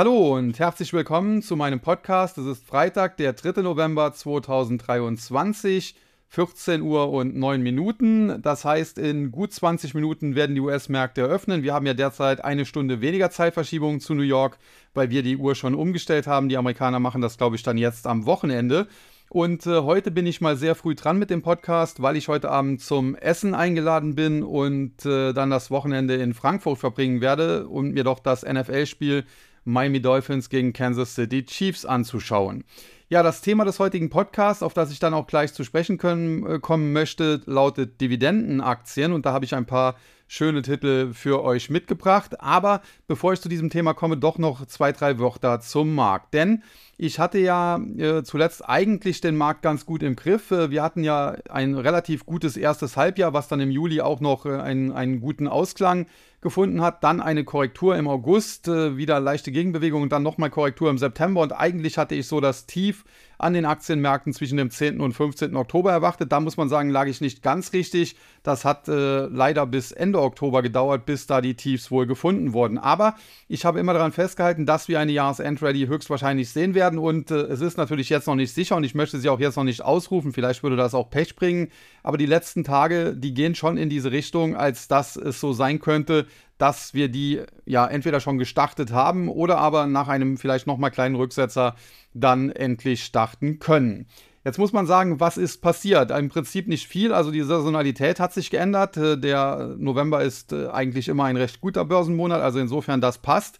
Hallo und herzlich willkommen zu meinem Podcast. Es ist Freitag, der 3. November 2023, 14 Uhr und 9 Minuten. Das heißt, in gut 20 Minuten werden die US-Märkte eröffnen. Wir haben ja derzeit eine Stunde weniger Zeitverschiebung zu New York, weil wir die Uhr schon umgestellt haben. Die Amerikaner machen das, glaube ich, dann jetzt am Wochenende. Und äh, heute bin ich mal sehr früh dran mit dem Podcast, weil ich heute Abend zum Essen eingeladen bin und äh, dann das Wochenende in Frankfurt verbringen werde und mir doch das NFL-Spiel Miami Dolphins gegen Kansas City Chiefs anzuschauen. Ja, das Thema des heutigen Podcasts, auf das ich dann auch gleich zu sprechen können, äh, kommen möchte, lautet Dividendenaktien und da habe ich ein paar schöne Titel für euch mitgebracht. Aber bevor ich zu diesem Thema komme, doch noch zwei, drei Wörter zum Markt. Denn ich hatte ja äh, zuletzt eigentlich den Markt ganz gut im Griff. Äh, wir hatten ja ein relativ gutes erstes Halbjahr, was dann im Juli auch noch äh, einen, einen guten Ausklang gefunden hat. Dann eine Korrektur im August, äh, wieder leichte Gegenbewegung und dann nochmal Korrektur im September. Und eigentlich hatte ich so das Tief an den Aktienmärkten zwischen dem 10. und 15. Oktober erwartet. Da muss man sagen, lag ich nicht ganz richtig. Das hat äh, leider bis Ende Oktober gedauert, bis da die Tiefs wohl gefunden wurden. Aber ich habe immer daran festgehalten, dass wir eine Jahresendready höchstwahrscheinlich sehen werden. Und äh, es ist natürlich jetzt noch nicht sicher und ich möchte sie auch jetzt noch nicht ausrufen. Vielleicht würde das auch Pech bringen. Aber die letzten Tage, die gehen schon in diese Richtung, als dass es so sein könnte, dass wir die ja entweder schon gestartet haben oder aber nach einem vielleicht nochmal kleinen Rücksetzer dann endlich starten können. Jetzt muss man sagen, was ist passiert? Im Prinzip nicht viel. Also die Saisonalität hat sich geändert. Äh, der November ist äh, eigentlich immer ein recht guter Börsenmonat. Also insofern das passt.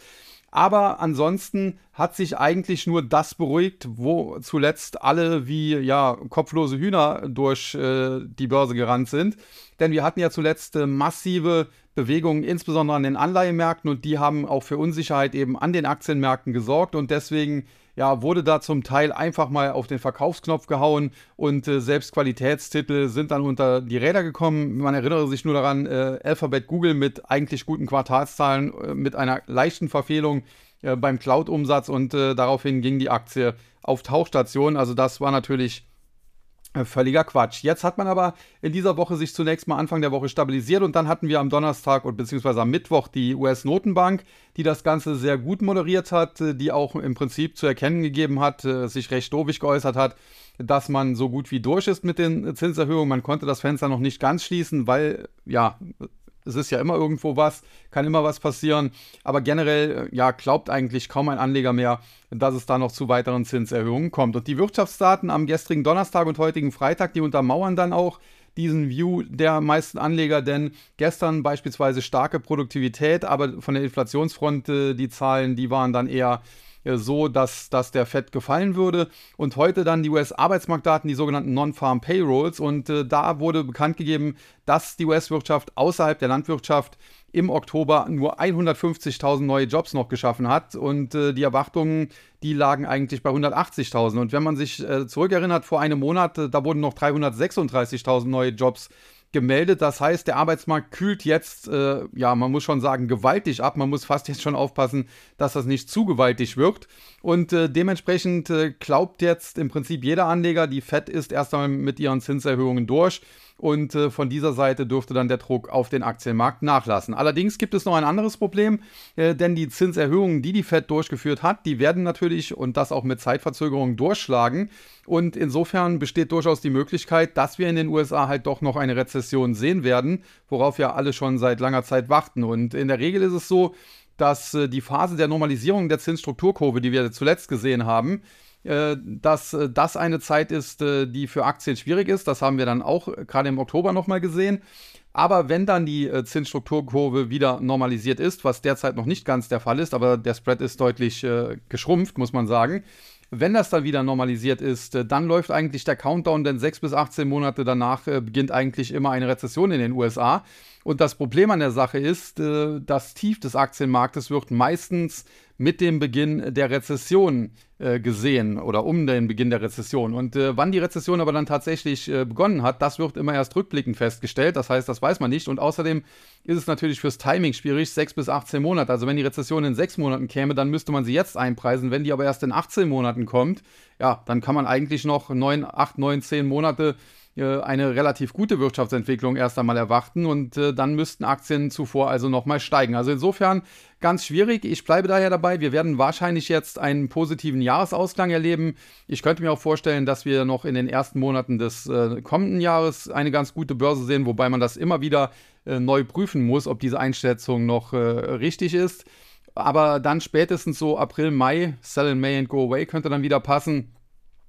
Aber ansonsten hat sich eigentlich nur das beruhigt, wo zuletzt alle wie ja kopflose Hühner durch äh, die Börse gerannt sind. Denn wir hatten ja zuletzt äh, massive Bewegungen, insbesondere an den Anleihemärkten, und die haben auch für Unsicherheit eben an den Aktienmärkten gesorgt. Und deswegen ja, wurde da zum Teil einfach mal auf den Verkaufsknopf gehauen und äh, selbst Qualitätstitel sind dann unter die Räder gekommen. Man erinnere sich nur daran, äh, Alphabet Google mit eigentlich guten Quartalszahlen, äh, mit einer leichten Verfehlung äh, beim Cloud-Umsatz und äh, daraufhin ging die Aktie auf Tauchstation. Also das war natürlich völliger Quatsch. Jetzt hat man aber in dieser Woche sich zunächst mal Anfang der Woche stabilisiert und dann hatten wir am Donnerstag und beziehungsweise am Mittwoch die US-Notenbank, die das Ganze sehr gut moderiert hat, äh, die auch im Prinzip zu erkennen gegeben hat, äh, sich recht doofig geäußert hat, dass man so gut wie durch ist mit den Zinserhöhungen. Man konnte das Fenster noch nicht ganz schließen, weil ja es ist ja immer irgendwo was, kann immer was passieren. Aber generell, äh, ja, glaubt eigentlich kaum ein Anleger mehr, dass es da noch zu weiteren Zinserhöhungen kommt. Und die Wirtschaftsdaten am gestrigen Donnerstag und heutigen Freitag, die untermauern dann auch diesen View der meisten Anleger, denn gestern beispielsweise starke Produktivität, aber von der Inflationsfront äh, die Zahlen, die waren dann eher äh, so, dass, dass der Fed gefallen würde. Und heute dann die US-Arbeitsmarktdaten, die sogenannten Non-Farm Payrolls. Und äh, da wurde bekannt gegeben, dass die US-Wirtschaft außerhalb der Landwirtschaft im Oktober nur 150.000 neue Jobs noch geschaffen hat und äh, die Erwartungen, die lagen eigentlich bei 180.000. Und wenn man sich äh, zurückerinnert, vor einem Monat, äh, da wurden noch 336.000 neue Jobs gemeldet. Das heißt, der Arbeitsmarkt kühlt jetzt, äh, ja, man muss schon sagen, gewaltig ab. Man muss fast jetzt schon aufpassen, dass das nicht zu gewaltig wirkt. Und äh, dementsprechend äh, glaubt jetzt im Prinzip jeder Anleger, die FED ist erst einmal mit ihren Zinserhöhungen durch. Und äh, von dieser Seite dürfte dann der Druck auf den Aktienmarkt nachlassen. Allerdings gibt es noch ein anderes Problem, äh, denn die Zinserhöhungen, die die Fed durchgeführt hat, die werden natürlich und das auch mit Zeitverzögerung durchschlagen. Und insofern besteht durchaus die Möglichkeit, dass wir in den USA halt doch noch eine Rezession sehen werden, worauf ja alle schon seit langer Zeit warten. Und in der Regel ist es so, dass äh, die Phase der Normalisierung der Zinsstrukturkurve, die wir zuletzt gesehen haben, dass äh, das eine Zeit ist, äh, die für Aktien schwierig ist. Das haben wir dann auch gerade im Oktober nochmal gesehen. Aber wenn dann die Zinsstrukturkurve wieder normalisiert ist, was derzeit noch nicht ganz der Fall ist, aber der Spread ist deutlich geschrumpft, muss man sagen, wenn das dann wieder normalisiert ist, dann läuft eigentlich der Countdown, denn sechs bis 18 Monate danach beginnt eigentlich immer eine Rezession in den USA. Und das Problem an der Sache ist, das Tief des Aktienmarktes wird meistens mit dem Beginn der Rezession äh, gesehen oder um den Beginn der Rezession. Und äh, wann die Rezession aber dann tatsächlich äh, begonnen hat, das wird immer erst rückblickend festgestellt. Das heißt, das weiß man nicht. Und außerdem ist es natürlich fürs Timing schwierig, sechs bis 18 Monate. Also wenn die Rezession in sechs Monaten käme, dann müsste man sie jetzt einpreisen. Wenn die aber erst in 18 Monaten kommt, ja, dann kann man eigentlich noch neun, acht, neun, zehn Monate äh, eine relativ gute Wirtschaftsentwicklung erst einmal erwarten und äh, dann müssten Aktien zuvor also nochmal steigen. Also insofern ganz schwierig. Ich bleibe daher dabei. Wir werden wahrscheinlich jetzt einen positiven Jahresausklang erleben. Ich könnte mir auch vorstellen, dass wir noch in den ersten Monaten des äh, kommenden Jahres eine ganz gute Börse sehen, wobei man das immer wieder äh, neu prüfen muss, ob diese Einschätzung noch äh, richtig ist. Aber dann spätestens so April, Mai, Sell in May and Go Away könnte dann wieder passen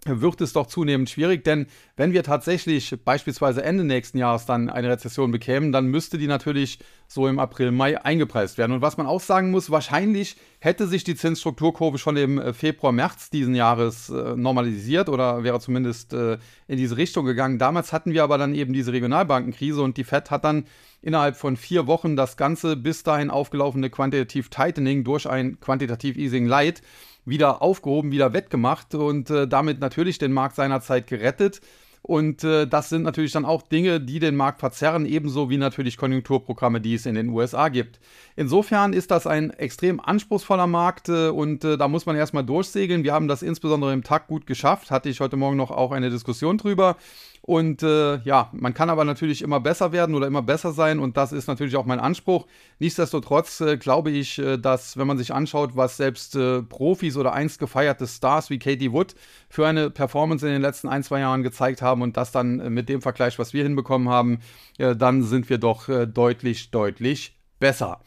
wird es doch zunehmend schwierig, denn wenn wir tatsächlich beispielsweise Ende nächsten Jahres dann eine Rezession bekämen, dann müsste die natürlich so im April, Mai eingepreist werden. Und was man auch sagen muss, wahrscheinlich hätte sich die Zinsstrukturkurve schon im äh, Februar, März diesen Jahres äh, normalisiert oder wäre zumindest äh, in diese Richtung gegangen. Damals hatten wir aber dann eben diese Regionalbankenkrise und die Fed hat dann innerhalb von vier Wochen das ganze bis dahin aufgelaufene Quantitative Tightening durch ein Quantitative Easing Light wieder aufgehoben, wieder wettgemacht und äh, damit natürlich den Markt seinerzeit gerettet. Und äh, das sind natürlich dann auch Dinge, die den Markt verzerren, ebenso wie natürlich Konjunkturprogramme, die es in den USA gibt. Insofern ist das ein extrem anspruchsvoller Markt äh, und äh, da muss man erstmal durchsegeln. Wir haben das insbesondere im Tag gut geschafft, hatte ich heute Morgen noch auch eine Diskussion drüber. Und äh, ja, man kann aber natürlich immer besser werden oder immer besser sein und das ist natürlich auch mein Anspruch. Nichtsdestotrotz äh, glaube ich, äh, dass wenn man sich anschaut, was selbst äh, Profis oder einst gefeierte Stars wie Katie Wood für eine Performance in den letzten ein, zwei Jahren gezeigt haben und das dann äh, mit dem Vergleich, was wir hinbekommen haben, äh, dann sind wir doch deutlich, deutlich besser.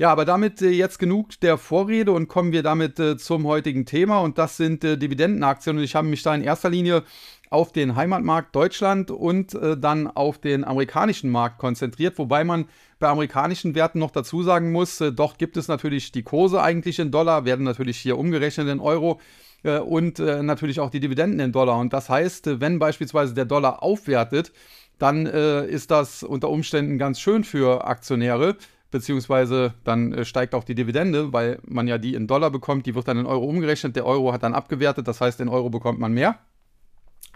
Ja, aber damit jetzt genug der Vorrede und kommen wir damit äh, zum heutigen Thema und das sind äh, Dividendenaktien und ich habe mich da in erster Linie auf den Heimatmarkt Deutschland und äh, dann auf den amerikanischen Markt konzentriert, wobei man bei amerikanischen Werten noch dazu sagen muss, äh, doch gibt es natürlich die Kurse eigentlich in Dollar, werden natürlich hier umgerechnet in Euro äh, und äh, natürlich auch die Dividenden in Dollar. Und das heißt, äh, wenn beispielsweise der Dollar aufwertet, dann äh, ist das unter Umständen ganz schön für Aktionäre beziehungsweise dann steigt auch die Dividende, weil man ja die in Dollar bekommt, die wird dann in Euro umgerechnet, der Euro hat dann abgewertet, das heißt, in Euro bekommt man mehr.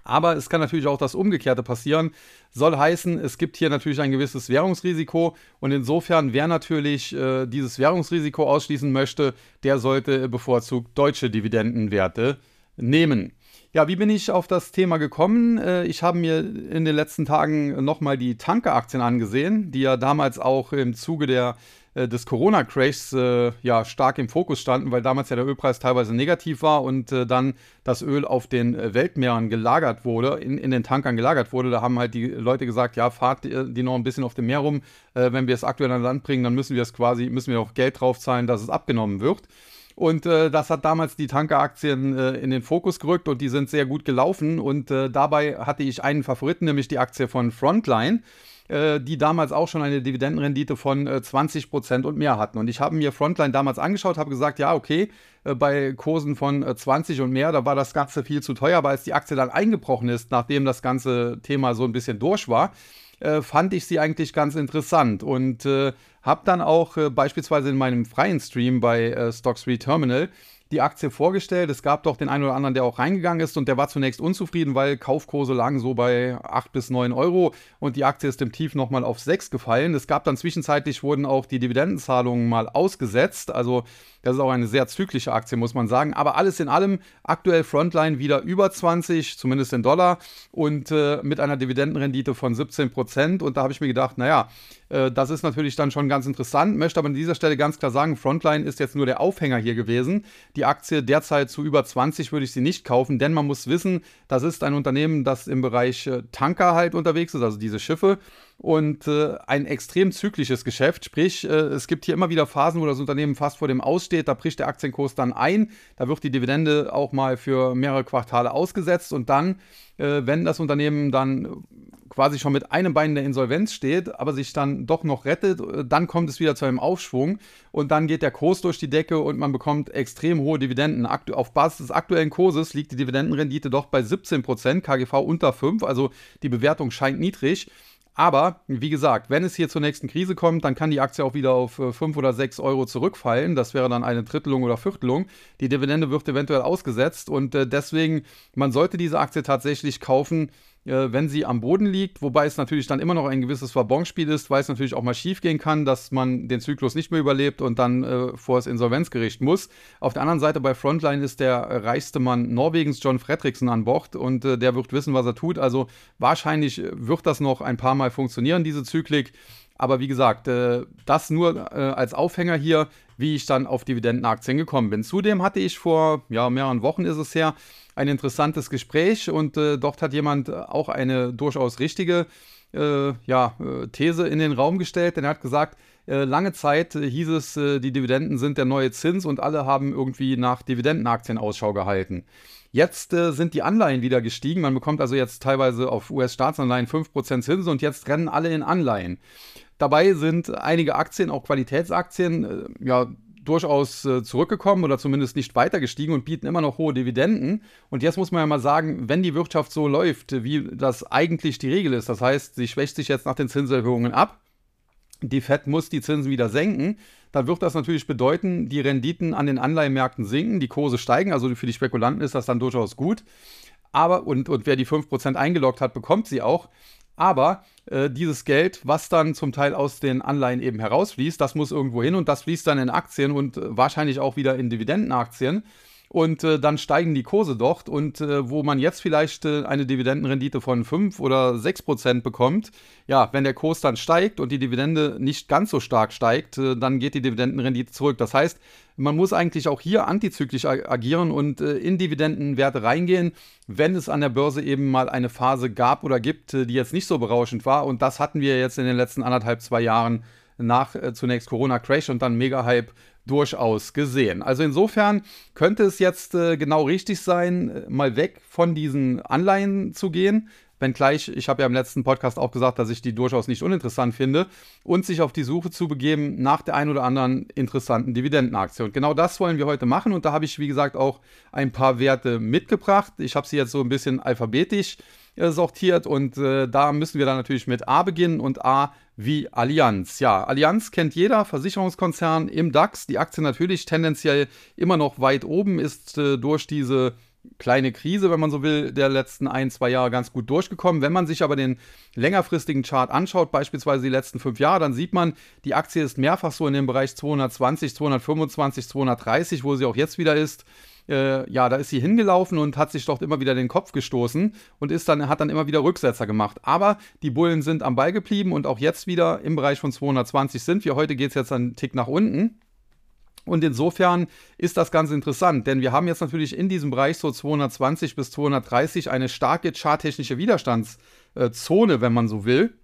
Aber es kann natürlich auch das Umgekehrte passieren. Soll heißen, es gibt hier natürlich ein gewisses Währungsrisiko und insofern, wer natürlich äh, dieses Währungsrisiko ausschließen möchte, der sollte bevorzugt deutsche Dividendenwerte nehmen. Ja, wie bin ich auf das Thema gekommen? Äh, ich habe mir in den letzten Tagen nochmal die Tanker-Aktien angesehen, die ja damals auch im Zuge der äh, des Corona-Crashs äh, ja stark im Fokus standen, weil damals ja der Ölpreis teilweise negativ war und äh, dann das Öl auf den äh, Weltmeeren gelagert wurde, in, in den Tankern gelagert wurde. Da haben halt die Leute gesagt, ja, fahrt die noch ein bisschen auf dem Meer rum. Äh, wenn wir es aktuell an Land bringen, dann müssen wir es quasi, müssen wir auch Geld drauf zahlen, dass es abgenommen wird. Und äh, das hat damals die Tankeraktien äh, in den Fokus gerückt und die sind sehr gut gelaufen. Und äh, dabei hatte ich einen Favoriten, nämlich die Aktie von Frontline. Äh, die damals auch schon eine Dividendenrendite von äh, 20% und mehr hatten. Und ich habe mir Frontline damals angeschaut, habe gesagt, ja, okay, äh, bei Kursen von 20 und mehr, da war das Ganze viel zu teuer, aber als die Aktie dann eingebrochen ist, nachdem das ganze Thema so ein bisschen durch war, fand ich sie eigentlich ganz interessant und äh, habe dann auch äh, beispielsweise in meinem freien Stream bei äh, Stocks Terminal die Aktie vorgestellt. Es gab doch den einen oder anderen, der auch reingegangen ist und der war zunächst unzufrieden, weil Kaufkurse lagen so bei 8 bis 9 Euro und die Aktie ist im Tief nochmal auf 6 gefallen. Es gab dann zwischenzeitlich wurden auch die Dividendenzahlungen mal ausgesetzt. Also das ist auch eine sehr zyklische Aktie, muss man sagen. Aber alles in allem aktuell Frontline wieder über 20, zumindest in Dollar und äh, mit einer Dividendenrendite von 17 Prozent. Und da habe ich mir gedacht, naja, äh, das ist natürlich dann schon ganz interessant. Möchte aber an dieser Stelle ganz klar sagen, Frontline ist jetzt nur der Aufhänger hier gewesen. Die Aktie derzeit zu über 20 würde ich sie nicht kaufen, denn man muss wissen, das ist ein Unternehmen, das im Bereich äh, Tanker halt unterwegs ist, also diese Schiffe und äh, ein extrem zyklisches Geschäft. Sprich, äh, es gibt hier immer wieder Phasen, wo das Unternehmen fast vor dem Aussteht. Da bricht der Aktienkurs dann ein. Da wird die Dividende auch mal für mehrere Quartale ausgesetzt. Und dann, äh, wenn das Unternehmen dann quasi schon mit einem Bein in der Insolvenz steht, aber sich dann doch noch rettet, äh, dann kommt es wieder zu einem Aufschwung und dann geht der Kurs durch die Decke und man bekommt extrem hohe Dividenden. Auf Basis des aktuellen Kurses liegt die Dividendenrendite doch bei 17%, KGV unter 5, also die Bewertung scheint niedrig. Aber wie gesagt, wenn es hier zur nächsten Krise kommt, dann kann die Aktie auch wieder auf 5 äh, oder 6 Euro zurückfallen. Das wäre dann eine Drittelung oder Viertelung. Die Dividende wird eventuell ausgesetzt und äh, deswegen, man sollte diese Aktie tatsächlich kaufen, wenn sie am Boden liegt, wobei es natürlich dann immer noch ein gewisses Verbonspiel ist, weil es natürlich auch mal schief gehen kann, dass man den Zyklus nicht mehr überlebt und dann äh, vor das Insolvenzgericht muss. Auf der anderen Seite bei Frontline ist der reichste Mann Norwegens, John Fredriksen, an Bord und äh, der wird wissen, was er tut. Also wahrscheinlich wird das noch ein paar Mal funktionieren, diese Zyklik. Aber wie gesagt, äh, das nur äh, als Aufhänger hier, wie ich dann auf Dividendenaktien gekommen bin. Zudem hatte ich vor ja, mehreren Wochen ist es her ein interessantes Gespräch und äh, dort hat jemand auch eine durchaus richtige äh, ja, äh, These in den Raum gestellt, denn er hat gesagt, äh, lange Zeit hieß es, die Dividenden sind der neue Zins und alle haben irgendwie nach Dividendenaktien Ausschau gehalten. Jetzt äh, sind die Anleihen wieder gestiegen. Man bekommt also jetzt teilweise auf US-Staatsanleihen 5% Zinsen und jetzt rennen alle in Anleihen. Dabei sind einige Aktien, auch Qualitätsaktien, äh, ja, durchaus äh, zurückgekommen oder zumindest nicht weiter gestiegen und bieten immer noch hohe Dividenden. Und jetzt muss man ja mal sagen, wenn die Wirtschaft so läuft, wie das eigentlich die Regel ist, das heißt, sie schwächt sich jetzt nach den Zinserhöhungen ab, die Fed muss die Zinsen wieder senken, dann wird das natürlich bedeuten, die Renditen an den Anleihenmärkten sinken, die Kurse steigen, also für die Spekulanten ist das dann durchaus gut. Aber, und, und wer die 5% eingeloggt hat, bekommt sie auch. Aber äh, dieses Geld, was dann zum Teil aus den Anleihen eben herausfließt, das muss irgendwo hin und das fließt dann in Aktien und äh, wahrscheinlich auch wieder in Dividendenaktien und äh, dann steigen die Kurse dort und äh, wo man jetzt vielleicht äh, eine Dividendenrendite von 5 oder 6 Prozent bekommt, ja, wenn der Kurs dann steigt und die Dividende nicht ganz so stark steigt, äh, dann geht die Dividendenrendite zurück. Das heißt, man muss eigentlich auch hier antizyklisch agieren und äh, in Dividendenwerte reingehen, wenn es an der Börse eben mal eine Phase gab oder gibt, äh, die jetzt nicht so berauschend war und das hatten wir jetzt in den letzten anderthalb, zwei Jahren nach zunächst Corona-Crash und dann Mega-Hype durchaus gesehen. Also insofern könnte es jetzt äh, genau richtig sein, äh, mal weg von diesen Anleihen zu gehen. Wenngleich, ich habe ja im letzten Podcast auch gesagt, dass ich die durchaus nicht uninteressant finde und sich auf die Suche zu begeben nach der ein oder anderen interessanten Dividendenaktie. Und genau das wollen wir heute machen und da habe ich, wie gesagt, auch ein paar Werte mitgebracht. Ich habe sie jetzt so ein bisschen alphabetisch äh, sortiert und äh, da müssen wir dann natürlich mit A beginnen und A wie Allianz. Ja, Allianz kennt jeder, Versicherungskonzern im DAX. Die Aktie natürlich tendenziell immer noch weit oben, ist äh, durch diese kleine Krise, wenn man so will, der letzten ein, zwei Jahre ganz gut durchgekommen. Wenn man sich aber den längerfristigen Chart anschaut, beispielsweise die letzten fünf Jahre, dann sieht man, die Aktie ist mehrfach so in dem Bereich 220, 225, 230, wo sie auch jetzt wieder ist äh, ja, da ist sie hingelaufen und hat sich dort immer wieder den Kopf gestoßen und ist dann, hat dann immer wieder Rücksetzer gemacht. Aber die Bullen sind am Ball geblieben und auch jetzt wieder im Bereich von 220 sind wir. Heute geht es jetzt einen Tick nach unten. Und insofern ist das ganz interessant, denn wir haben jetzt natürlich in diesem Bereich so 220 bis 230 eine starke charttechnische Widerstandszone, wenn man so will,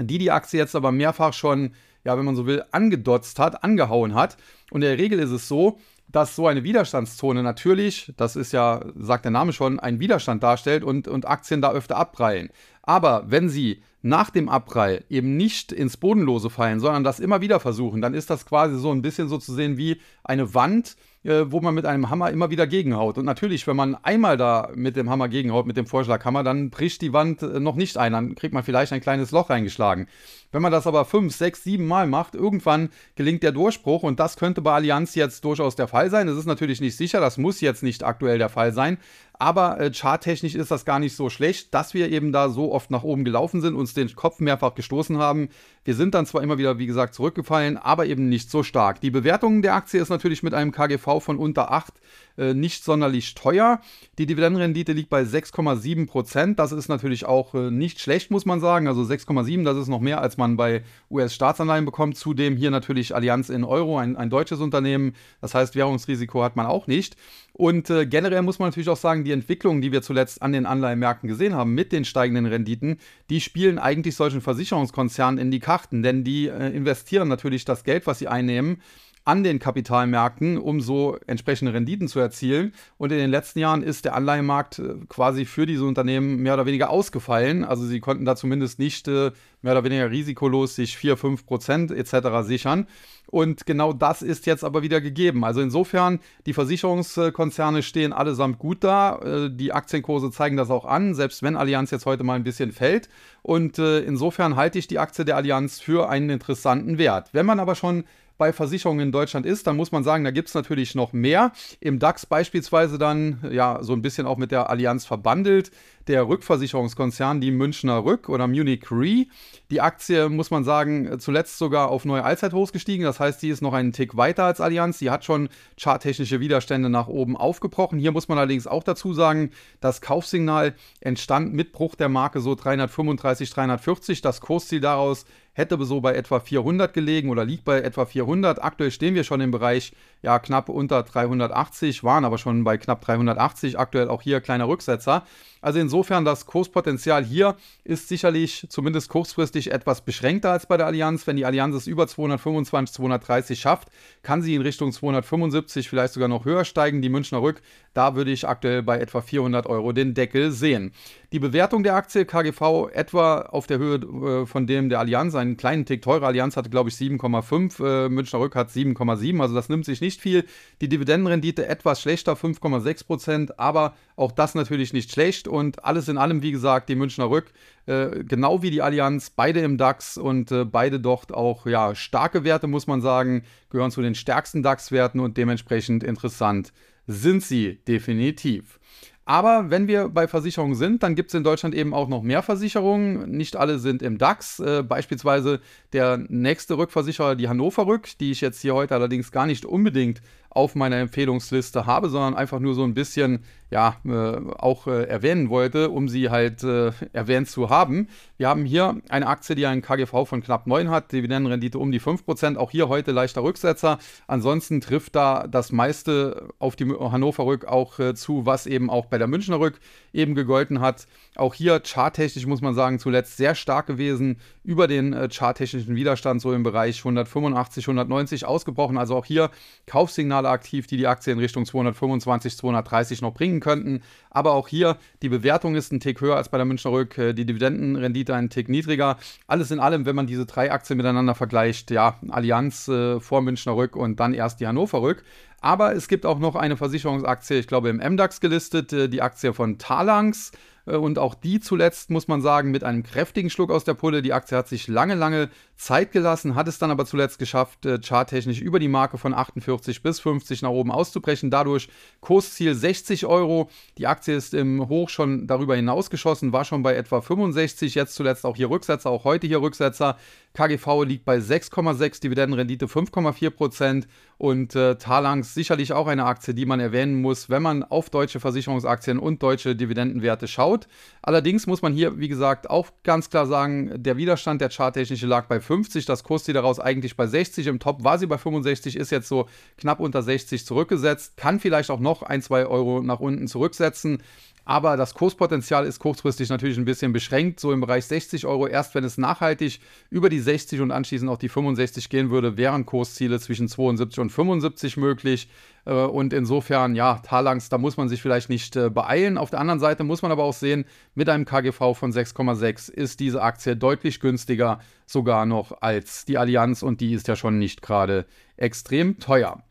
die die Aktie jetzt aber mehrfach schon, ja, wenn man so will, angedotzt hat, angehauen hat. Und in der Regel ist es so, dass so eine Widerstandszone natürlich, das ist ja, sagt der Name schon, einen Widerstand darstellt und, und Aktien da öfter abprallen. Aber wenn sie nach dem Abprall eben nicht ins Bodenlose fallen, sondern das immer wieder versuchen, dann ist das quasi so ein bisschen so zu sehen wie eine Wand, äh, wo man mit einem Hammer immer wieder gegenhaut. Und natürlich, wenn man einmal da mit dem Hammer gegenhaut, mit dem Vorschlaghammer, dann bricht die Wand äh, noch nicht ein, dann kriegt man vielleicht ein kleines Loch reingeschlagen. Wenn man das aber fünf, sechs, sieben Mal macht, irgendwann gelingt der Durchbruch und das könnte bei Allianz jetzt durchaus der Fall sein. Das ist natürlich nicht sicher, das muss jetzt nicht aktuell der Fall sein, aber äh, charttechnisch ist das gar nicht so schlecht, dass wir eben da so oft nach oben gelaufen sind, uns den Kopf mehrfach gestoßen haben. Wir sind dann zwar immer wieder, wie gesagt, zurückgefallen, aber eben nicht so stark. Die Bewertung der Aktie ist natürlich mit einem KGV von unter 8 äh, nicht sonderlich teuer. Die Dividendenrendite liegt bei 6,7 Prozent. Das ist natürlich auch äh, nicht schlecht, muss man sagen. Also 6,7, das ist noch mehr, als man bei US-Staatsanleihen bekommt. Zudem hier natürlich Allianz in Euro, ein, ein deutsches Unternehmen. Das heißt, Währungsrisiko hat man auch nicht. Und äh, generell muss man natürlich auch sagen, die Entwicklungen, die wir zuletzt an den Anleihenmärkten gesehen haben mit den steigenden Renditen, die spielen eigentlich solchen Versicherungskonzernen in die Karten, denn die äh, investieren natürlich das Geld, was sie einnehmen, an den Kapitalmärkten, um so entsprechende Renditen zu erzielen. Und in den letzten Jahren ist der Anleihenmarkt äh, quasi für diese Unternehmen mehr oder weniger ausgefallen. Also sie konnten da zumindest nicht äh, mehr oder weniger risikolos sich 4, 5 Prozent etc. sichern. Und genau das ist jetzt aber wieder gegeben. Also insofern, die Versicherungskonzerne stehen allesamt gut da. Äh, die Aktienkurse zeigen das auch an, selbst wenn Allianz jetzt heute mal ein bisschen fällt. Und insofern halte ich die Aktie der Allianz für einen interessanten Wert. Wenn man aber schon bei Versicherungen in Deutschland ist, dann muss man sagen, da gibt es natürlich noch mehr. Im DAX beispielsweise dann, ja, so ein bisschen auch mit der Allianz verbandelt der Rückversicherungskonzern, die Münchner Rück oder Munich Re. Die Aktie, muss man sagen, zuletzt sogar auf neue Allzeithochs gestiegen. Das heißt, die ist noch einen Tick weiter als Allianz. Die hat schon charttechnische Widerstände nach oben aufgebrochen. Hier muss man allerdings auch dazu sagen, das Kaufsignal entstand mit Bruch der Marke so 335, 340. Das Kursziel daraus hätte so bei etwa 400 gelegen oder liegt bei etwa 400. Aktuell stehen wir schon im Bereich ja knapp unter 380, waren aber schon bei knapp 380. Aktuell auch hier kleiner Rücksetzer. Also insofern das Kurspotenzial hier ist sicherlich zumindest kurzfristig etwas beschränkter als bei der Allianz. Wenn die Allianz es über 225, 230 schafft, kann sie in Richtung 275 vielleicht sogar noch höher steigen. Die Münchner Rück, da würde ich aktuell bei etwa 400 Euro den Deckel sehen. Die Bewertung der Aktie KGV etwa auf der Höhe äh, von dem der Allianz, einen kleinen Tick teurer. Allianz hatte glaube ich 7,5, äh, Münchner Rück hat 7,7, also das nimmt sich nicht viel. Die Dividendenrendite etwas schlechter, 5,6 Prozent, aber auch das natürlich nicht schlecht und alles in allem, wie gesagt, die Münchner Rück, äh, genau wie die Allianz, beide im DAX und beide dort auch ja, starke Werte, muss man sagen, gehören zu den stärksten DAX-Werten und dementsprechend interessant sind sie definitiv. Aber wenn wir bei Versicherungen sind, dann gibt es in Deutschland eben auch noch mehr Versicherungen. Nicht alle sind im DAX. Äh, beispielsweise der nächste Rückversicherer, die Hannover Rück, die ich jetzt hier heute allerdings gar nicht unbedingt auf meiner Empfehlungsliste habe, sondern einfach nur so ein bisschen ja, äh, auch äh, erwähnen wollte, um sie halt äh, erwähnt zu haben. Wir haben hier eine Aktie, die einen KGV von knapp 9 hat, Dividendenrendite um die 5%, auch hier heute leichter Rücksetzer. Ansonsten trifft da das meiste auf die Hannover Rück auch äh, zu, was eben auch bei der Münchner Rück eben gegolten hat. Auch hier charttechnisch muss man sagen, zuletzt sehr stark gewesen, über den äh, charttechnischen Widerstand so im Bereich 185, 190 ausgebrochen. Also auch hier Kaufsignale aktiv, die die Aktie in Richtung 225, 230 noch bringen könnten. Aber auch hier, die Bewertung ist ein Tick höher als bei der Münchner Rück, äh, die Dividendenrendite ein Tick niedriger. Alles in allem, wenn man diese drei Aktien miteinander vergleicht, ja, Allianz äh, vor Münchner Rück und dann erst die Hannover Rück. Aber es gibt auch noch eine Versicherungsaktie, ich glaube im MDAX gelistet, äh, die Aktie von Talangs. Äh, und auch die zuletzt, muss man sagen, mit einem kräftigen Schluck aus der Pulle. Die Aktie hat sich lange, lange Zeit gelassen, hat es dann aber zuletzt geschafft, äh, charttechnisch über die Marke von 48 bis 50 nach oben auszubrechen. Dadurch Kursziel 60 Euro. Die Aktie ist im Hoch schon darüber hinausgeschossen, war schon bei etwa 65. Jetzt zuletzt auch hier Rücksetzer, auch heute hier Rücksetzer. KGV liegt bei 6,6, Dividendenrendite 5,4 Prozent. Und äh, Talangs sicherlich auch eine Aktie, die man erwähnen muss, wenn man auf deutsche Versicherungsaktien und deutsche Dividendenwerte schaut. Allerdings muss man hier, wie gesagt, auch ganz klar sagen, der Widerstand, der charttechnische, lag bei 50, das Kursziel daraus eigentlich bei 60. Im Top war sie bei 65, ist jetzt so knapp unter 60 zurückgesetzt, kann vielleicht auch noch ein, zwei Euro nach unten zurücksetzen. Aber das Kurspotenzial ist kurzfristig natürlich ein bisschen beschränkt, so im Bereich 60 Euro. Erst wenn es nachhaltig über die 60 und anschließend auch die 65 gehen würde, wären Kursziele zwischen 72 und 75 möglich. Äh, und insofern, ja, Talangs, da muss man sich vielleicht nicht äh, beeilen. Auf der anderen Seite muss man aber auch sehen, mit einem KGV von 6,6 ist diese Aktie deutlich günstiger sogar noch als die Allianz und die ist ja schon nicht gerade extrem teuer.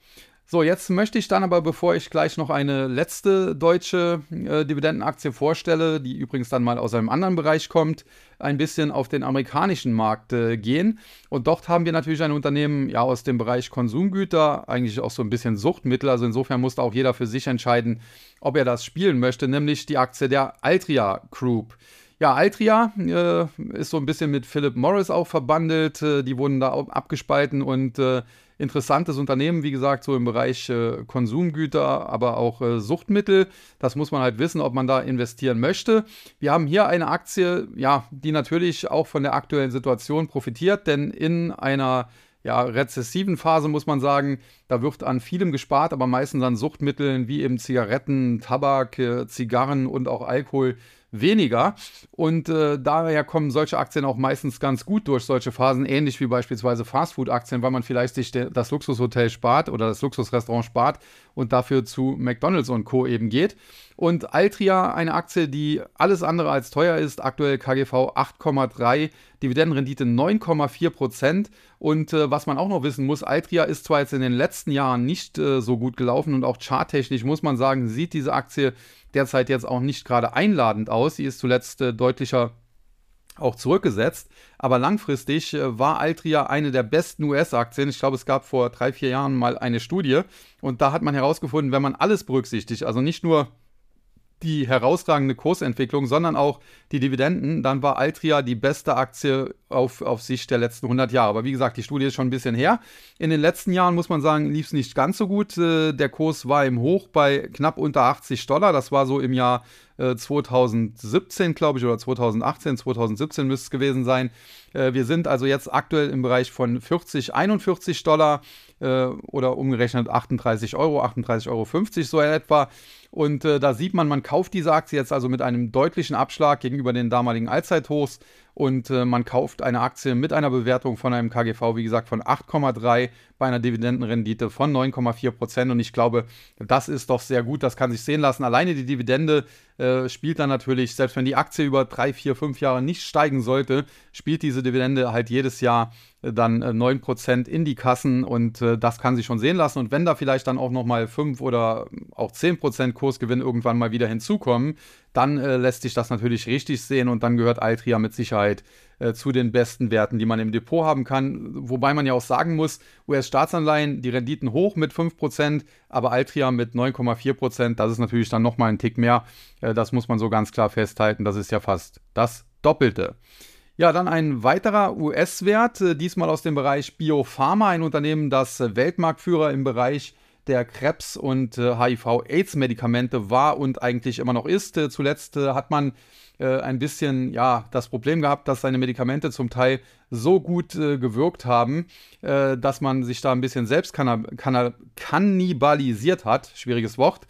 So, jetzt möchte ich dann aber, bevor ich gleich noch eine letzte deutsche äh, Dividendenaktie vorstelle, die übrigens dann mal aus einem anderen Bereich kommt, ein bisschen auf den amerikanischen Markt äh, gehen. Und dort haben wir natürlich ein Unternehmen ja aus dem Bereich Konsumgüter, eigentlich auch so ein bisschen Suchtmittel. Also insofern musste auch jeder für sich entscheiden, ob er das spielen möchte, nämlich die Aktie der Altria Group. Ja, Altria äh, ist so ein bisschen mit Philip Morris auch verbandelt. Äh, die wurden da abgespalten und äh, interessantes Unternehmen, wie gesagt, so im Bereich äh, Konsumgüter, aber auch äh, Suchtmittel. Das muss man halt wissen, ob man da investieren möchte. Wir haben hier eine Aktie, ja, die natürlich auch von der aktuellen Situation profitiert, denn in einer ja, rezessiven Phase muss man sagen, da wird an vielem gespart, aber meistens an Suchtmitteln wie eben Zigaretten, Tabak, äh, Zigarren und auch Alkohol weniger. Und äh, daher kommen solche Aktien auch meistens ganz gut durch solche Phasen, ähnlich wie beispielsweise Fastfood-Aktien, weil man vielleicht sich das Luxushotel spart oder das Luxusrestaurant spart und dafür zu McDonalds und Co. eben geht. Und Altria, eine Aktie, die alles andere als teuer ist, aktuell KGV 8,3, Dividendenrendite 9,4 Prozent. Und äh, was man auch noch wissen muss, Altria ist zwar jetzt in den letzten Jahren nicht äh, so gut gelaufen und auch charttechnisch muss man sagen, sieht diese Aktie derzeit jetzt auch nicht gerade einladend aus. Sie ist zuletzt äh, deutlicher auch zurückgesetzt. Aber langfristig äh, war Altria eine der besten US-Aktien. Ich glaube, es gab vor drei, vier Jahren mal eine Studie und da hat man herausgefunden, wenn man alles berücksichtigt, also nicht nur die herausragende Kursentwicklung, sondern auch die Dividenden, dann war Altria die beste Aktie auf, auf Sicht der letzten 100 Jahre. Aber wie gesagt, die Studie ist schon ein bisschen her. In den letzten Jahren, muss man sagen, lief es nicht ganz so gut. Äh, der Kurs war im Hoch bei knapp unter 80 Dollar. Das war so im Jahr 2017, äh, glaube ich, oder 2018, 2017 müsste es gewesen sein. Äh, wir sind also jetzt aktuell im Bereich von 40, 41 Dollar oder umgerechnet 38 Euro, 38,50 Euro so in etwa. Und äh, da sieht man, man kauft diese Aktie jetzt also mit einem deutlichen Abschlag gegenüber den damaligen Allzeithochs und äh, man kauft eine Aktie mit einer Bewertung von einem KGV, wie gesagt, von 8,3 bei einer Dividendenrendite von 9,4 Prozent. Und ich glaube, das ist doch sehr gut, das kann sich sehen lassen. Alleine die Dividende äh, spielt dann natürlich, selbst wenn die Aktie über drei, vier, fünf Jahre nicht steigen sollte, spielt diese Dividende halt jedes Jahr äh, dann äh, 9% in die Kassen und äh, das kann sich schon sehen lassen. Und wenn da vielleicht dann auch nochmal 5 oder auch 10% Kursgewinn irgendwann mal wieder hinzukommen, dann äh, lässt sich das natürlich richtig sehen und dann gehört Altria mit Sicherheit äh, zu den besten Werten, die man im Depot haben kann. Wobei man ja auch sagen muss, US-Staatsanleihen, die Renditen hoch mit 5%, aber Altria mit 9,4%, das ist natürlich dann nochmal ein Tick mehr. Äh, das muss man so ganz klar festhalten, das ist ja fast das Doppelte. Ja, dann ein weiterer US-Wert, äh, diesmal aus dem Bereich Biopharma, ein Unternehmen, das Weltmarktführer im Bereich der Krebs- und äh, HIV-Aids-Medikamente war und eigentlich immer noch ist. Äh, zuletzt äh, hat man äh, ein bisschen ja, das Problem gehabt, dass seine Medikamente zum Teil so gut äh, gewirkt haben, äh, dass man sich da ein bisschen selbst kannibalisiert hat. Schwieriges Wort.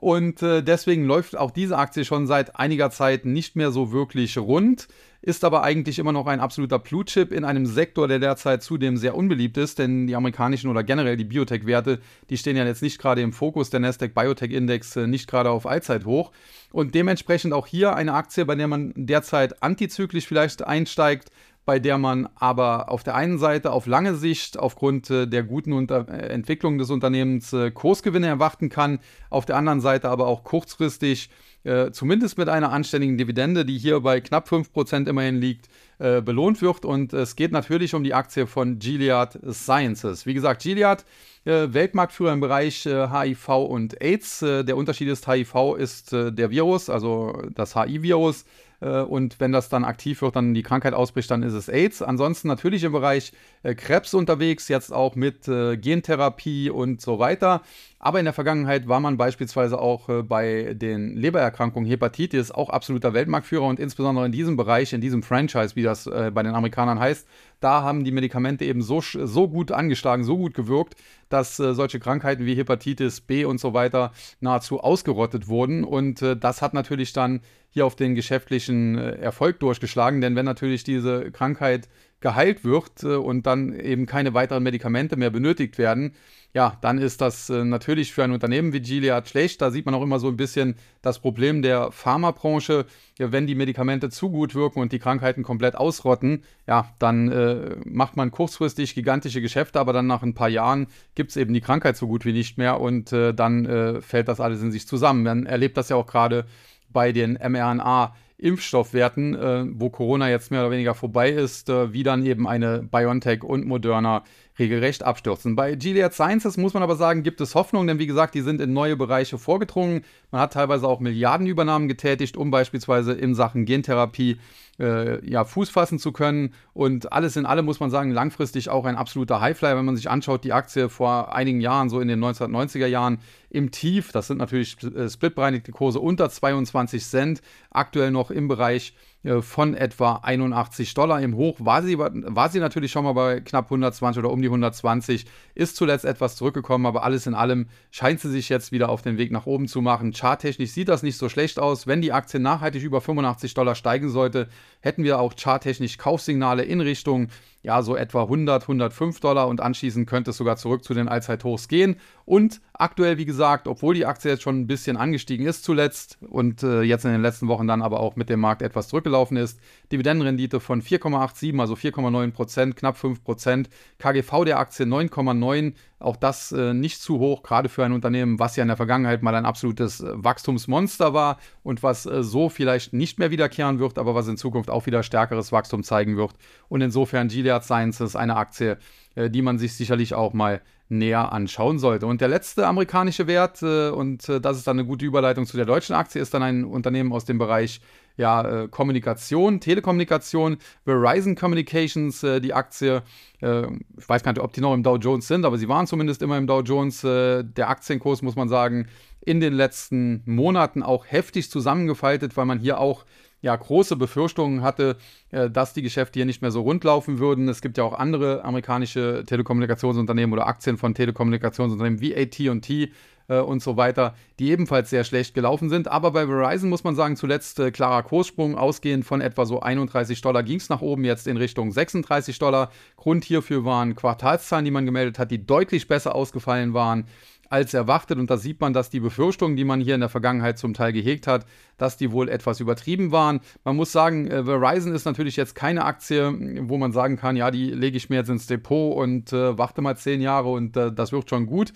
Und deswegen läuft auch diese Aktie schon seit einiger Zeit nicht mehr so wirklich rund ist aber eigentlich immer noch ein absoluter Blue-Chip in einem Sektor, der derzeit zudem sehr unbeliebt ist, denn die amerikanischen oder generell die Biotech-Werte, die stehen ja jetzt nicht gerade im Fokus. Der Nasdaq Biotech-Index äh, nicht gerade auf Allzeithoch. Und dementsprechend auch hier eine Aktie, bei der man derzeit antizyklisch vielleicht einsteigt, bei der man aber auf der einen Seite auf lange Sicht aufgrund äh, der guten Unter äh, Entwicklung des Unternehmens Kursgewinne erwarten kann, auf der anderen Seite aber auch kurzfristig äh, zumindest mit einer anständigen Dividende, die hier bei knapp 5% immerhin liegt, äh, belohnt wird. Und es geht natürlich um die Aktie von Gilead Sciences. Wie gesagt, Gilead, äh, Weltmarktführer im Bereich HIV äh, und AIDS. Äh, der Unterschied ist, HIV ist der Virus, also das HIV-Virus. Und wenn das dann aktiv wird, dann die Krankheit ausbricht, dann ist es AIDS. Ansonsten natürlich im Bereich Krebs unterwegs, jetzt auch mit Gentherapie und so weiter. Aber in der Vergangenheit war man beispielsweise auch äh, bei den Lebererkrankungen, Hepatitis, auch absoluter Weltmarktführer und insbesondere in diesem Bereich, in diesem Franchise, wie das äh, bei den Amerikanern heißt, da haben die Medikamente eben so, so gut angeschlagen, so gut gewirkt, dass äh, solche Krankheiten wie Hepatitis B und so weiter nahezu ausgerottet wurden. Und äh, das hat natürlich dann hier auf den geschäftlichen äh, Erfolg durchgeschlagen, denn wenn natürlich diese Krankheit geheilt wird äh, und dann eben keine weiteren Medikamente mehr benötigt werden, ja, dann ist das äh, natürlich für ein Unternehmen wie Gilead schlecht. Da sieht man auch immer so ein bisschen das Problem der Pharmabranche. Wenn die Medikamente zu gut wirken und die Krankheiten komplett ausrotten, ja, dann äh, macht man kurzfristig gigantische Geschäfte, aber dann nach ein paar Jahren gibt es eben die Krankheit so gut wie nicht mehr und äh, dann äh, fällt das alles in sich zusammen. Man erlebt das ja auch gerade bei den mRNA- Impfstoffwerten, äh, wo Corona jetzt mehr oder weniger vorbei ist, äh, wie dann eben eine BioNTech und Moderna regelrecht abstürzen. Bei Gilead Sciences muss man aber sagen, gibt es Hoffnung, denn wie gesagt, die sind in neue Bereiche vorgedrungen. Man hat teilweise auch Milliardenübernahmen getätigt, um beispielsweise in Sachen Gentherapie äh, ja, Fuß fassen zu können. Und alles in allem muss man sagen, langfristig auch ein absoluter Highflyer, wenn man sich anschaut, die Aktie vor einigen Jahren, so in den 1990er Jahren, im Tief, das sind natürlich äh, splitbereinigte Kurse unter 22 Cent, aktuell noch im Bereich äh, von etwa 81 Dollar. Im Hoch war sie, war sie natürlich schon mal bei knapp 120 oder um die 120, ist zuletzt etwas zurückgekommen, aber alles in allem scheint sie sich jetzt wieder auf den Weg nach oben zu machen. Charttechnisch sieht das nicht so schlecht aus. Wenn die Aktie nachhaltig über 85 Dollar steigen sollte, hätten wir auch charttechnisch Kaufsignale in Richtung ja, so etwa 100, 105 Dollar und anschließend könnte es sogar zurück zu den Allzeithochs gehen. Und aktuell, wie gesagt, obwohl die Aktie jetzt schon ein bisschen angestiegen ist zuletzt und äh, jetzt in den letzten Wochen dann aber auch mit dem Markt etwas zurückgelaufen ist, Dividendenrendite von 4,87, also 4,9 Prozent, knapp 5 Prozent, KGV der Aktie 9,9, auch das äh, nicht zu hoch, gerade für ein Unternehmen, was ja in der Vergangenheit mal ein absolutes äh, Wachstumsmonster war und was äh, so vielleicht nicht mehr wiederkehren wird, aber was in Zukunft auch wieder stärkeres Wachstum zeigen wird. Und insofern Gilead Sciences eine Aktie, äh, die man sich sicherlich auch mal näher anschauen sollte. Und der letzte amerikanische Wert, äh, und äh, das ist dann eine gute Überleitung zu der deutschen Aktie, ist dann ein Unternehmen aus dem Bereich ja, Kommunikation, Telekommunikation, Verizon Communications, die Aktie. Ich weiß gar nicht, ob die noch im Dow Jones sind, aber sie waren zumindest immer im Dow Jones. Der Aktienkurs, muss man sagen, in den letzten Monaten auch heftig zusammengefaltet, weil man hier auch ja, große Befürchtungen hatte, äh, dass die Geschäfte hier nicht mehr so rund laufen würden. Es gibt ja auch andere amerikanische Telekommunikationsunternehmen oder Aktien von Telekommunikationsunternehmen wie AT&T äh, und so weiter, die ebenfalls sehr schlecht gelaufen sind. Aber bei Verizon muss man sagen, zuletzt äh, klarer Kurssprung, ausgehend von etwa so 31 Dollar ging es nach oben, jetzt in Richtung 36 Dollar. Grund hierfür waren Quartalszahlen, die man gemeldet hat, die deutlich besser ausgefallen waren als erwartet. Und da sieht man, dass die Befürchtungen, die man hier in der Vergangenheit zum Teil gehegt hat, dass die wohl etwas übertrieben waren. Man muss sagen, äh, Verizon ist natürlich jetzt keine Aktie, wo man sagen kann, ja, die lege ich mir jetzt ins Depot und äh, warte mal zehn Jahre und äh, das wird schon gut.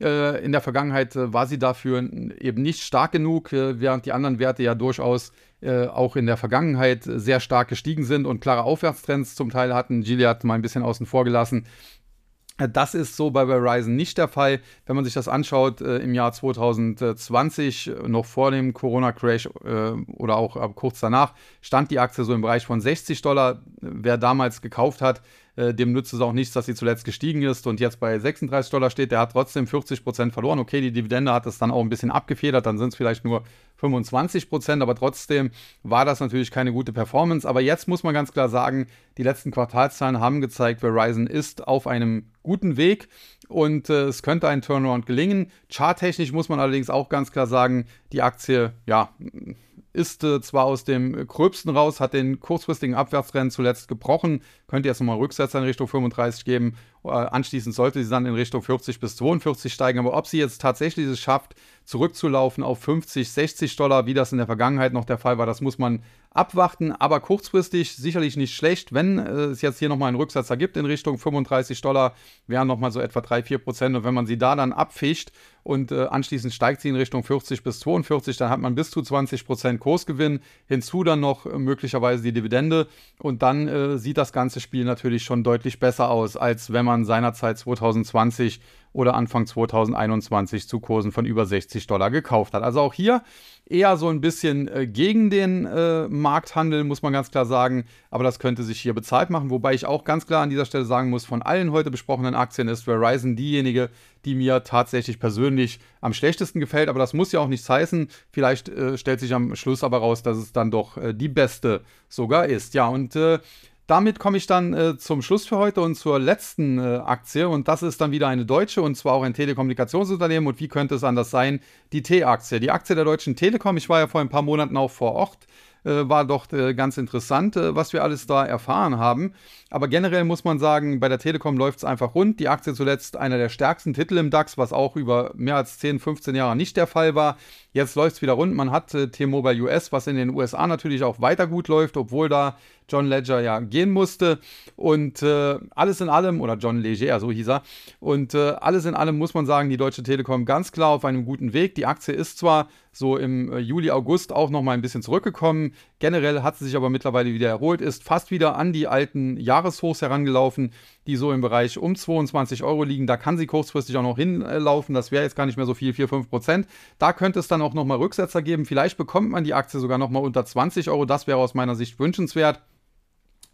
Äh, in der Vergangenheit äh, war sie dafür eben nicht stark genug, äh, während die anderen Werte ja durchaus auch in der Vergangenheit sehr stark gestiegen sind und klare Aufwärtstrends zum Teil hatten. Gili hat mal ein bisschen außen vor gelassen. Das ist so bei Verizon nicht der Fall. Wenn man sich das anschaut, äh, im Jahr 2020, noch vor dem Corona-Crash äh, oder auch äh, kurz danach, stand die Aktie so im Bereich von 60 Dollar. Wer damals gekauft hat, äh, dem nützt es auch nichts, dass sie zuletzt gestiegen ist und jetzt bei 36 Dollar steht. Der hat trotzdem 40 Prozent verloren. Okay, die Dividende hat es dann auch ein bisschen abgefedert, dann sind es vielleicht nur 25 Prozent, aber trotzdem war das natürlich keine gute Performance. Aber jetzt muss man ganz klar sagen, die letzten Quartalszahlen haben gezeigt, Verizon ist auf einem guten Weg und äh, es könnte ein Turnaround gelingen. Charttechnisch muss man allerdings auch ganz klar sagen, die Aktie, ja, ist äh, zwar aus dem Gröbsten raus, hat den kurzfristigen Abwärtstrend zuletzt gebrochen, könnte jetzt nochmal Rücksetzer in Richtung 35 geben. Äh, anschließend sollte sie dann in Richtung 40 bis 42 steigen. Aber ob sie jetzt tatsächlich es schafft, zurückzulaufen auf 50, 60 Dollar, wie das in der Vergangenheit noch der Fall war, das muss man abwarten. Aber kurzfristig sicherlich nicht schlecht, wenn äh, es jetzt hier nochmal einen Rücksetzer gibt in Richtung 35 Dollar, wären nochmal so etwa 3, 4 Prozent. Und wenn man sie da dann abfischt und äh, anschließend steigt sie in Richtung 40 bis 42, dann hat man bis zu 20 Prozent Kursgewinn. Hinzu dann noch äh, möglicherweise die Dividende. Und dann äh, sieht das ganze Spiel natürlich schon deutlich besser aus, als wenn man seinerzeit 2020 oder Anfang 2021 zu Kursen von über 60 Dollar gekauft hat. Also auch hier eher so ein bisschen äh, gegen den äh, Markthandel, muss man ganz klar sagen. Aber das könnte sich hier bezahlt machen. Wobei ich auch ganz klar an dieser Stelle sagen muss, von allen heute besprochenen Aktien ist Verizon diejenige, die mir tatsächlich persönlich am schlechtesten gefällt. Aber das muss ja auch nichts heißen. Vielleicht äh, stellt sich am Schluss aber raus, dass es dann doch äh, die beste sogar ist. Ja, und äh, damit komme ich dann äh, zum Schluss für heute und zur letzten äh, Aktie. Und das ist dann wieder eine deutsche und zwar auch ein Telekommunikationsunternehmen. Und wie könnte es anders sein? Die T-Aktie. Die Aktie der Deutschen Telekom. Ich war ja vor ein paar Monaten auch vor Ort. Äh, war doch äh, ganz interessant, äh, was wir alles da erfahren haben. Aber generell muss man sagen, bei der Telekom läuft es einfach rund. Die Aktie zuletzt einer der stärksten Titel im DAX, was auch über mehr als 10, 15 Jahre nicht der Fall war. Jetzt läuft es wieder rund. Man hat äh, T-Mobile US, was in den USA natürlich auch weiter gut läuft, obwohl da John Ledger ja gehen musste. Und äh, alles in allem, oder John Leger, so hieß er. Und äh, alles in allem muss man sagen, die Deutsche Telekom ganz klar auf einem guten Weg. Die Aktie ist zwar so im äh, Juli, August auch nochmal ein bisschen zurückgekommen. Generell hat sie sich aber mittlerweile wieder erholt, ist fast wieder an die alten Jahreshochs herangelaufen, die so im Bereich um 22 Euro liegen. Da kann sie kurzfristig auch noch hinlaufen. Das wäre jetzt gar nicht mehr so viel, 4, 5 Prozent. Da könnte es dann auch nochmal Rücksetzer geben. Vielleicht bekommt man die Aktie sogar nochmal unter 20 Euro. Das wäre aus meiner Sicht wünschenswert.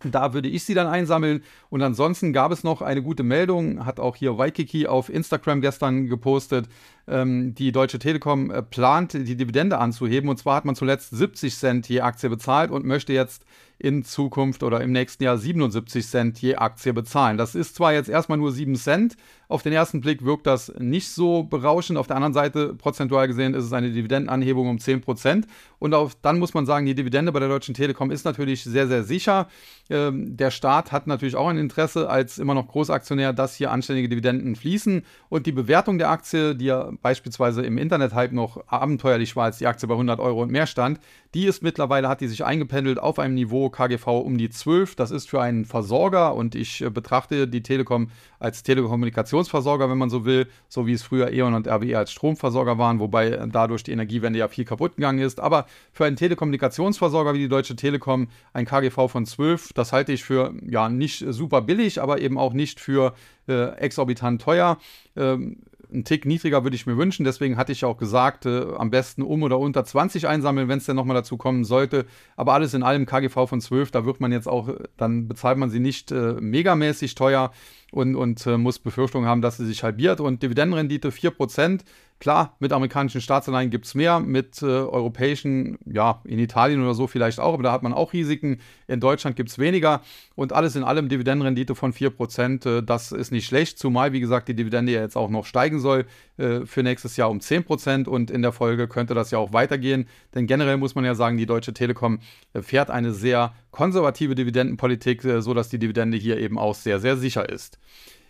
Da würde ich sie dann einsammeln. Und ansonsten gab es noch eine gute Meldung, hat auch hier Waikiki auf Instagram gestern gepostet. ähm, die Deutsche Telekom äh, plant, die Dividende anzuheben. Und zwar hat man zuletzt 70 Cent je Aktie bezahlt und möchte jetzt in Zukunft oder im nächsten Jahr 77 Cent je Aktie bezahlen. Das ist zwar jetzt erstmal nur 7 Cent, auf den ersten Blick wirkt das nicht so berauschend. Auf der anderen Seite, prozentual gesehen, ist es eine Dividendenanhebung um 10 Prozent. Und auf, dann muss man sagen, die Dividende bei der Deutschen Telekom ist natürlich sehr, sehr sicher. Ähm, der Staat hat natürlich auch ein Interesse als immer noch Großaktionär, dass hier anständige Dividenden fließen. Und die Bewertung der Aktie, die ja beispielsweise im Internet-Hype noch abenteuerlich war, als die Aktie bei 100 Euro und mehr stand, die ist mittlerweile, hat die sich eingependelt auf einem Niveau KGV um die 12. Das ist für einen Versorger und ich äh, betrachte die Telekom als Telekommunikationsversorger, wenn man so will, so wie es früher E.ON und RWE als Stromversorger waren, wobei dadurch die Energiewende ja viel kaputt gegangen ist. Aber für einen Telekommunikationsversorger wie die Deutsche Telekom ein KGV von 12, das halte ich für ja nicht super billig, aber eben auch nicht für äh, exorbitant teuer. Ähm, einen Tick niedriger würde ich mir wünschen. Deswegen hatte ich auch gesagt, äh, am besten um oder unter 20 einsammeln, wenn es denn nochmal dazu kommen sollte. Aber alles in allem KGV von 12, da wird man jetzt auch, dann bezahlt man sie nicht äh, megamäßig teuer und, und äh, muss Befürchtungen haben, dass sie sich halbiert. Und Dividendenrendite 4%. Klar, mit amerikanischen Staatsanleihen gibt es mehr, mit äh, europäischen, ja, in Italien oder so vielleicht auch, aber da hat man auch Risiken. In Deutschland gibt es weniger und alles in allem Dividendenrendite von 4%, äh, das ist nicht schlecht, zumal, wie gesagt, die Dividende ja jetzt auch noch steigen soll äh, für nächstes Jahr um 10% und in der Folge könnte das ja auch weitergehen, denn generell muss man ja sagen, die Deutsche Telekom äh, fährt eine sehr konservative Dividendenpolitik, äh, sodass die Dividende hier eben auch sehr, sehr sicher ist.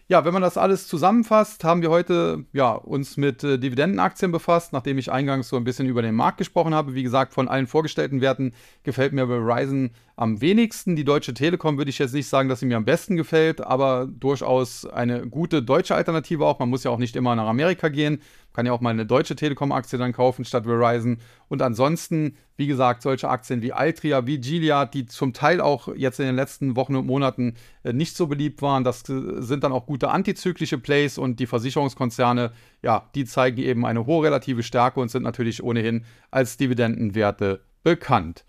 Ja, wenn man das alles zusammenfasst, haben wir heute ja, uns mit äh, Dividendenaktien befasst, nachdem ich eingangs so ein bisschen über den Markt gesprochen habe. Wie gesagt, von allen vorgestellten Werten gefällt mir Verizon am wenigsten. Die Deutsche Telekom würde ich jetzt nicht sagen, dass sie mir am besten gefällt, aber durchaus eine gute deutsche Alternative auch. Man muss ja auch nicht immer nach Amerika gehen. Kann ja auch mal eine deutsche Telekom-Aktie dann kaufen statt Verizon. Und ansonsten, wie gesagt, solche Aktien wie Altria, wie Gilead, die zum Teil auch jetzt in den letzten Wochen und Monaten äh, nicht so beliebt waren, das äh, sind dann auch gute antizyklische Plays und die Versicherungskonzerne, ja, die zeigen eben eine hohe relative Stärke und sind natürlich ohnehin als Dividendenwerte bekannt.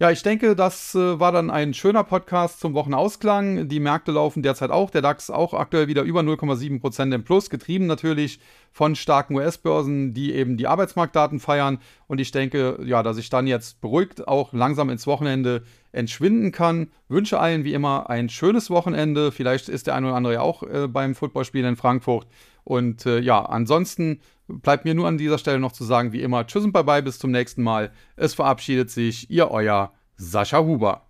Ja, ich denke, das äh, war dann ein schöner Podcast zum Wochenausklang. Die Märkte laufen derzeit auch. Der DAX auch aktuell wieder über 0,7% im Plus, getrieben natürlich von starken US-Börsen, die eben die Arbeitsmarktdaten feiern. Und ich denke, ja, dass ich dann jetzt beruhigt auch langsam ins Wochenende entschwinden kann. Wünsche allen wie immer ein schönes Wochenende. Vielleicht ist der eine oder andere ja auch äh, beim Footballspiel in Frankfurt. Und äh, ja, ansonsten bleibt mir nur an dieser Stelle noch zu sagen, wie immer, tschüss und bye bye, bis zum nächsten Mal. Es verabschiedet sich Ihr euer Sascha Huber.